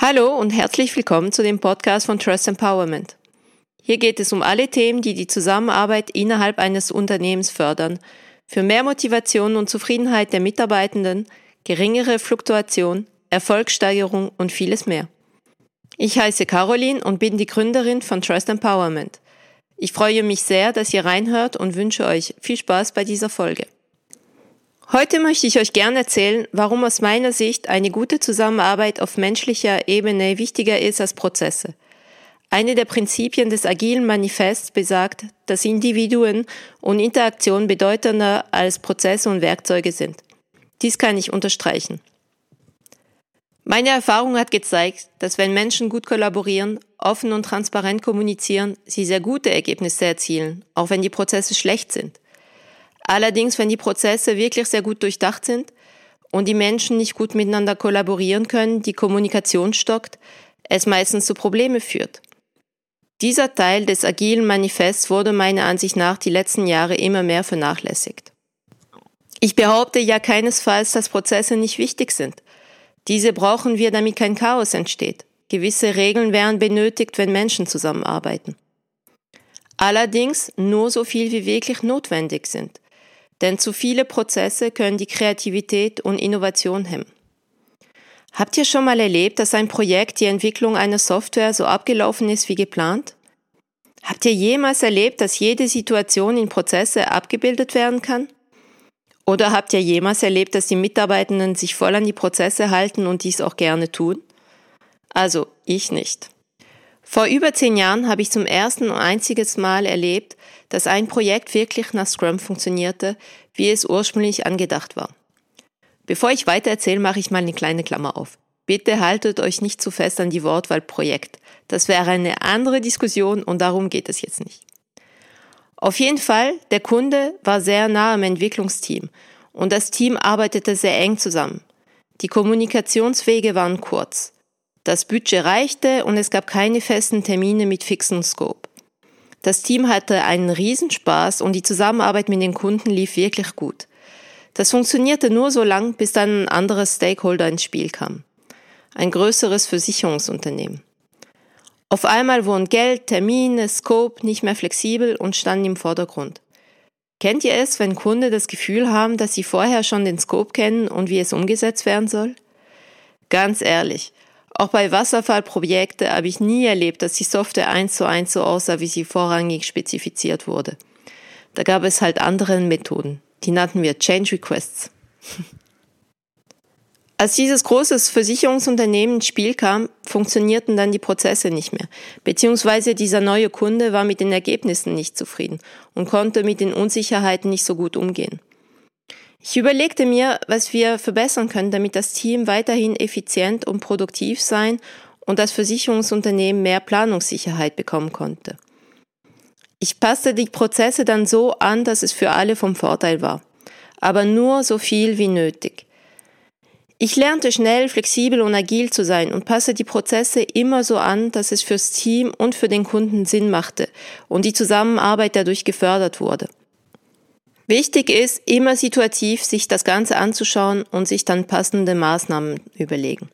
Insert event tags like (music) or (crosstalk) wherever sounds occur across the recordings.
Hallo und herzlich willkommen zu dem Podcast von Trust Empowerment. Hier geht es um alle Themen, die die Zusammenarbeit innerhalb eines Unternehmens fördern, für mehr Motivation und Zufriedenheit der Mitarbeitenden, geringere Fluktuation, Erfolgssteigerung und vieles mehr. Ich heiße Caroline und bin die Gründerin von Trust Empowerment. Ich freue mich sehr, dass ihr reinhört und wünsche euch viel Spaß bei dieser Folge. Heute möchte ich euch gerne erzählen, warum aus meiner Sicht eine gute Zusammenarbeit auf menschlicher Ebene wichtiger ist als Prozesse. Eine der Prinzipien des agilen Manifests besagt, dass Individuen und Interaktionen bedeutender als Prozesse und Werkzeuge sind. Dies kann ich unterstreichen. Meine Erfahrung hat gezeigt, dass wenn Menschen gut kollaborieren, offen und transparent kommunizieren, sie sehr gute Ergebnisse erzielen, auch wenn die Prozesse schlecht sind. Allerdings, wenn die Prozesse wirklich sehr gut durchdacht sind und die Menschen nicht gut miteinander kollaborieren können, die Kommunikation stockt, es meistens zu Probleme führt. Dieser Teil des agilen Manifests wurde meiner Ansicht nach die letzten Jahre immer mehr vernachlässigt. Ich behaupte ja keinesfalls, dass Prozesse nicht wichtig sind. Diese brauchen wir, damit kein Chaos entsteht. Gewisse Regeln wären benötigt, wenn Menschen zusammenarbeiten. Allerdings nur so viel wie wirklich notwendig sind denn zu viele Prozesse können die Kreativität und Innovation hemmen. Habt ihr schon mal erlebt, dass ein Projekt, die Entwicklung einer Software so abgelaufen ist wie geplant? Habt ihr jemals erlebt, dass jede Situation in Prozesse abgebildet werden kann? Oder habt ihr jemals erlebt, dass die Mitarbeitenden sich voll an die Prozesse halten und dies auch gerne tun? Also, ich nicht. Vor über zehn Jahren habe ich zum ersten und einziges Mal erlebt, dass ein Projekt wirklich nach Scrum funktionierte, wie es ursprünglich angedacht war. Bevor ich weiter erzähle, mache ich mal eine kleine Klammer auf. Bitte haltet euch nicht zu fest an die Wortwahl Projekt. Das wäre eine andere Diskussion und darum geht es jetzt nicht. Auf jeden Fall, der Kunde war sehr nah am Entwicklungsteam und das Team arbeitete sehr eng zusammen. Die Kommunikationswege waren kurz. Das Budget reichte und es gab keine festen Termine mit fixem Scope. Das Team hatte einen Riesenspaß und die Zusammenarbeit mit den Kunden lief wirklich gut. Das funktionierte nur so lang, bis dann ein anderes Stakeholder ins Spiel kam. Ein größeres Versicherungsunternehmen. Auf einmal wurden Geld, Termine, Scope nicht mehr flexibel und standen im Vordergrund. Kennt ihr es, wenn Kunden das Gefühl haben, dass sie vorher schon den Scope kennen und wie es umgesetzt werden soll? Ganz ehrlich, auch bei Wasserfallprojekten habe ich nie erlebt, dass die Software eins zu eins so aussah, wie sie vorrangig spezifiziert wurde. Da gab es halt andere Methoden. Die nannten wir Change Requests. (laughs) Als dieses große Versicherungsunternehmen ins Spiel kam, funktionierten dann die Prozesse nicht mehr, beziehungsweise dieser neue Kunde war mit den Ergebnissen nicht zufrieden und konnte mit den Unsicherheiten nicht so gut umgehen. Ich überlegte mir, was wir verbessern können, damit das Team weiterhin effizient und produktiv sein und das Versicherungsunternehmen mehr Planungssicherheit bekommen konnte. Ich passte die Prozesse dann so an, dass es für alle vom Vorteil war, aber nur so viel wie nötig. Ich lernte schnell, flexibel und agil zu sein und passe die Prozesse immer so an, dass es fürs Team und für den Kunden Sinn machte und die Zusammenarbeit dadurch gefördert wurde. Wichtig ist, immer situativ sich das Ganze anzuschauen und sich dann passende Maßnahmen überlegen.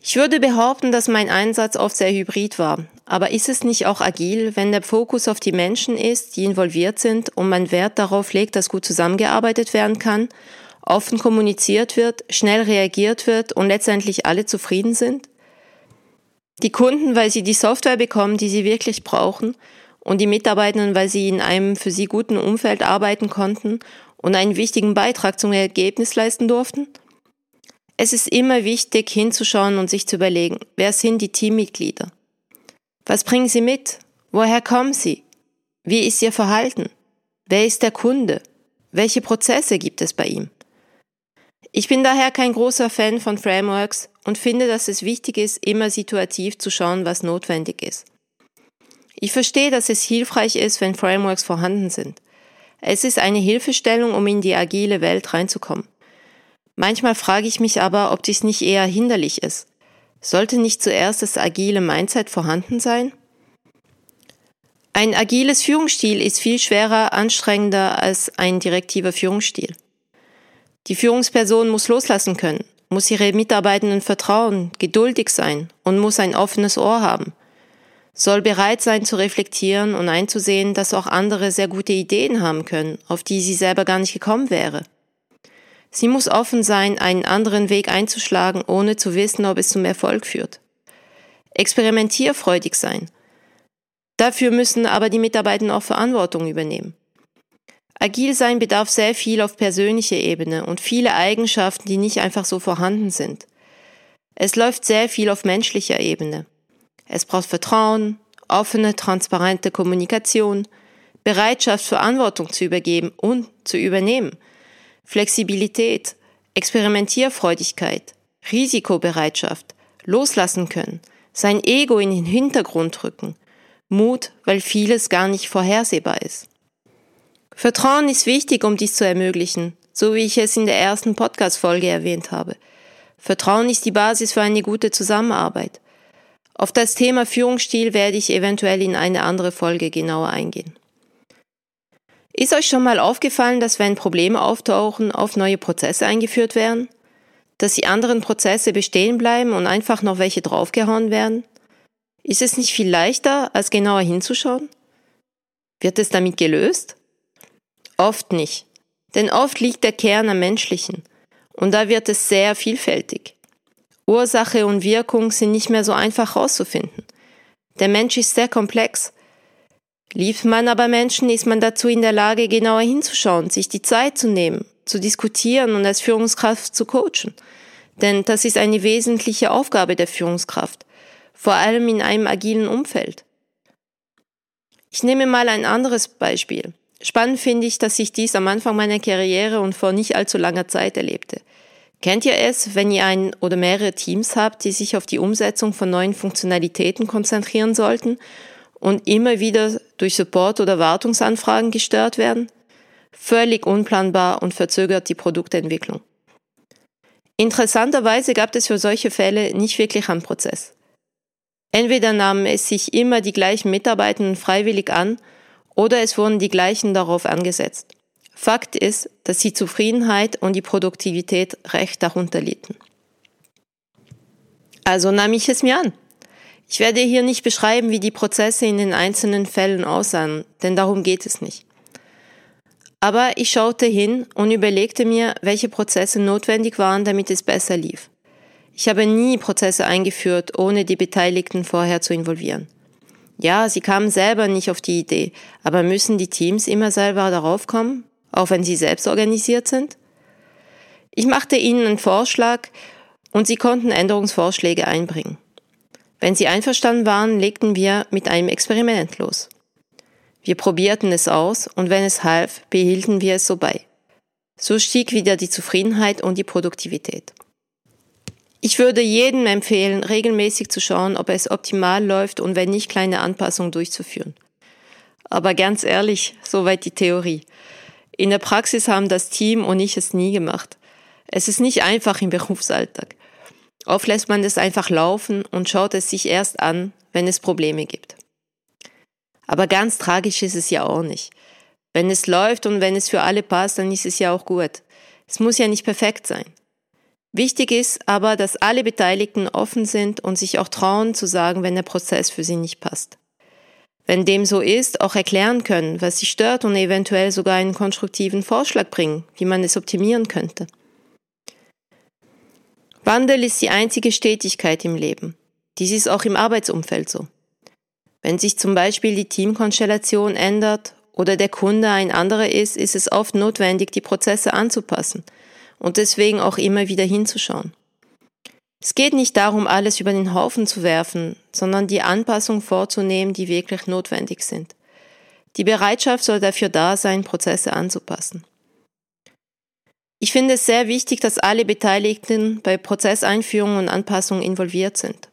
Ich würde behaupten, dass mein Einsatz oft sehr hybrid war. Aber ist es nicht auch agil, wenn der Fokus auf die Menschen ist, die involviert sind und man Wert darauf legt, dass gut zusammengearbeitet werden kann, offen kommuniziert wird, schnell reagiert wird und letztendlich alle zufrieden sind? Die Kunden, weil sie die Software bekommen, die sie wirklich brauchen und die Mitarbeitenden, weil sie in einem für sie guten Umfeld arbeiten konnten und einen wichtigen Beitrag zum Ergebnis leisten durften? Es ist immer wichtig hinzuschauen und sich zu überlegen, wer sind die Teammitglieder? Was bringen sie mit? Woher kommen sie? Wie ist ihr Verhalten? Wer ist der Kunde? Welche Prozesse gibt es bei ihm? Ich bin daher kein großer Fan von Frameworks und finde, dass es wichtig ist, immer situativ zu schauen, was notwendig ist. Ich verstehe, dass es hilfreich ist, wenn Frameworks vorhanden sind. Es ist eine Hilfestellung, um in die agile Welt reinzukommen. Manchmal frage ich mich aber, ob dies nicht eher hinderlich ist. Sollte nicht zuerst das agile Mindset vorhanden sein? Ein agiles Führungsstil ist viel schwerer, anstrengender als ein direktiver Führungsstil. Die Führungsperson muss loslassen können, muss ihre Mitarbeitenden vertrauen, geduldig sein und muss ein offenes Ohr haben. Soll bereit sein zu reflektieren und einzusehen, dass auch andere sehr gute Ideen haben können, auf die sie selber gar nicht gekommen wäre. Sie muss offen sein, einen anderen Weg einzuschlagen, ohne zu wissen, ob es zum Erfolg führt. Experimentierfreudig sein. Dafür müssen aber die Mitarbeitenden auch Verantwortung übernehmen. Agil sein bedarf sehr viel auf persönlicher Ebene und viele Eigenschaften, die nicht einfach so vorhanden sind. Es läuft sehr viel auf menschlicher Ebene. Es braucht Vertrauen, offene, transparente Kommunikation, Bereitschaft, Verantwortung zu übergeben und zu übernehmen, Flexibilität, Experimentierfreudigkeit, Risikobereitschaft, loslassen können, sein Ego in den Hintergrund rücken, Mut, weil vieles gar nicht vorhersehbar ist. Vertrauen ist wichtig, um dies zu ermöglichen, so wie ich es in der ersten Podcast-Folge erwähnt habe. Vertrauen ist die Basis für eine gute Zusammenarbeit. Auf das Thema Führungsstil werde ich eventuell in eine andere Folge genauer eingehen. Ist euch schon mal aufgefallen, dass wenn Probleme auftauchen, oft neue Prozesse eingeführt werden? Dass die anderen Prozesse bestehen bleiben und einfach noch welche draufgehauen werden? Ist es nicht viel leichter, als genauer hinzuschauen? Wird es damit gelöst? Oft nicht. Denn oft liegt der Kern am Menschlichen. Und da wird es sehr vielfältig. Ursache und Wirkung sind nicht mehr so einfach herauszufinden. Der Mensch ist sehr komplex. Liebt man aber Menschen, ist man dazu in der Lage, genauer hinzuschauen, sich die Zeit zu nehmen, zu diskutieren und als Führungskraft zu coachen. Denn das ist eine wesentliche Aufgabe der Führungskraft, vor allem in einem agilen Umfeld. Ich nehme mal ein anderes Beispiel. Spannend finde ich, dass ich dies am Anfang meiner Karriere und vor nicht allzu langer Zeit erlebte. Kennt ihr es, wenn ihr ein oder mehrere Teams habt, die sich auf die Umsetzung von neuen Funktionalitäten konzentrieren sollten und immer wieder durch Support oder Wartungsanfragen gestört werden? Völlig unplanbar und verzögert die Produktentwicklung. Interessanterweise gab es für solche Fälle nicht wirklich einen Prozess. Entweder nahmen es sich immer die gleichen Mitarbeitenden freiwillig an oder es wurden die gleichen darauf angesetzt. Fakt ist, dass die Zufriedenheit und die Produktivität recht darunter litten. Also nahm ich es mir an. Ich werde hier nicht beschreiben, wie die Prozesse in den einzelnen Fällen aussahen, denn darum geht es nicht. Aber ich schaute hin und überlegte mir, welche Prozesse notwendig waren, damit es besser lief. Ich habe nie Prozesse eingeführt, ohne die Beteiligten vorher zu involvieren. Ja, sie kamen selber nicht auf die Idee, aber müssen die Teams immer selber darauf kommen, auch wenn sie selbst organisiert sind? Ich machte ihnen einen Vorschlag und sie konnten Änderungsvorschläge einbringen. Wenn sie einverstanden waren, legten wir mit einem Experiment los. Wir probierten es aus und wenn es half, behielten wir es so bei. So stieg wieder die Zufriedenheit und die Produktivität. Ich würde jedem empfehlen, regelmäßig zu schauen, ob es optimal läuft und wenn nicht, kleine Anpassungen durchzuführen. Aber ganz ehrlich, soweit die Theorie. In der Praxis haben das Team und ich es nie gemacht. Es ist nicht einfach im Berufsalltag. Oft lässt man es einfach laufen und schaut es sich erst an, wenn es Probleme gibt. Aber ganz tragisch ist es ja auch nicht. Wenn es läuft und wenn es für alle passt, dann ist es ja auch gut. Es muss ja nicht perfekt sein. Wichtig ist aber, dass alle Beteiligten offen sind und sich auch trauen zu sagen, wenn der Prozess für sie nicht passt. Wenn dem so ist, auch erklären können, was sie stört und eventuell sogar einen konstruktiven Vorschlag bringen, wie man es optimieren könnte. Wandel ist die einzige Stetigkeit im Leben. Dies ist auch im Arbeitsumfeld so. Wenn sich zum Beispiel die Teamkonstellation ändert oder der Kunde ein anderer ist, ist es oft notwendig, die Prozesse anzupassen – und deswegen auch immer wieder hinzuschauen. Es geht nicht darum, alles über den Haufen zu werfen, sondern die Anpassungen vorzunehmen, die wirklich notwendig sind. Die Bereitschaft soll dafür da sein, Prozesse anzupassen. Ich finde es sehr wichtig, dass alle Beteiligten bei Prozesseinführung und Anpassung involviert sind.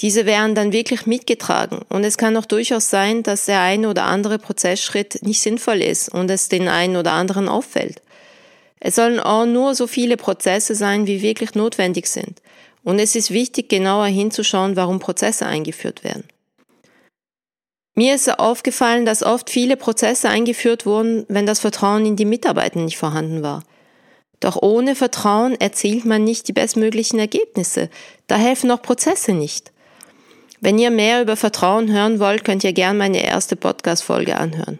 Diese werden dann wirklich mitgetragen und es kann auch durchaus sein, dass der eine oder andere Prozessschritt nicht sinnvoll ist und es den einen oder anderen auffällt. Es sollen auch nur so viele Prozesse sein, wie wirklich notwendig sind. Und es ist wichtig, genauer hinzuschauen, warum Prozesse eingeführt werden. Mir ist aufgefallen, dass oft viele Prozesse eingeführt wurden, wenn das Vertrauen in die Mitarbeiter nicht vorhanden war. Doch ohne Vertrauen erzielt man nicht die bestmöglichen Ergebnisse. Da helfen auch Prozesse nicht. Wenn ihr mehr über Vertrauen hören wollt, könnt ihr gern meine erste Podcast-Folge anhören.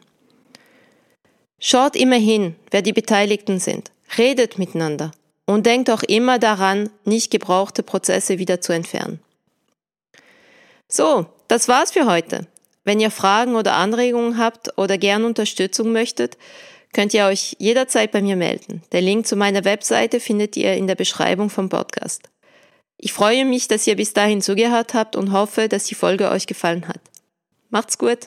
Schaut immer hin, wer die Beteiligten sind. Redet miteinander. Und denkt auch immer daran, nicht gebrauchte Prozesse wieder zu entfernen. So, das war's für heute. Wenn ihr Fragen oder Anregungen habt oder gern Unterstützung möchtet, könnt ihr euch jederzeit bei mir melden. Der Link zu meiner Webseite findet ihr in der Beschreibung vom Podcast. Ich freue mich, dass ihr bis dahin zugehört habt und hoffe, dass die Folge euch gefallen hat. Macht's gut!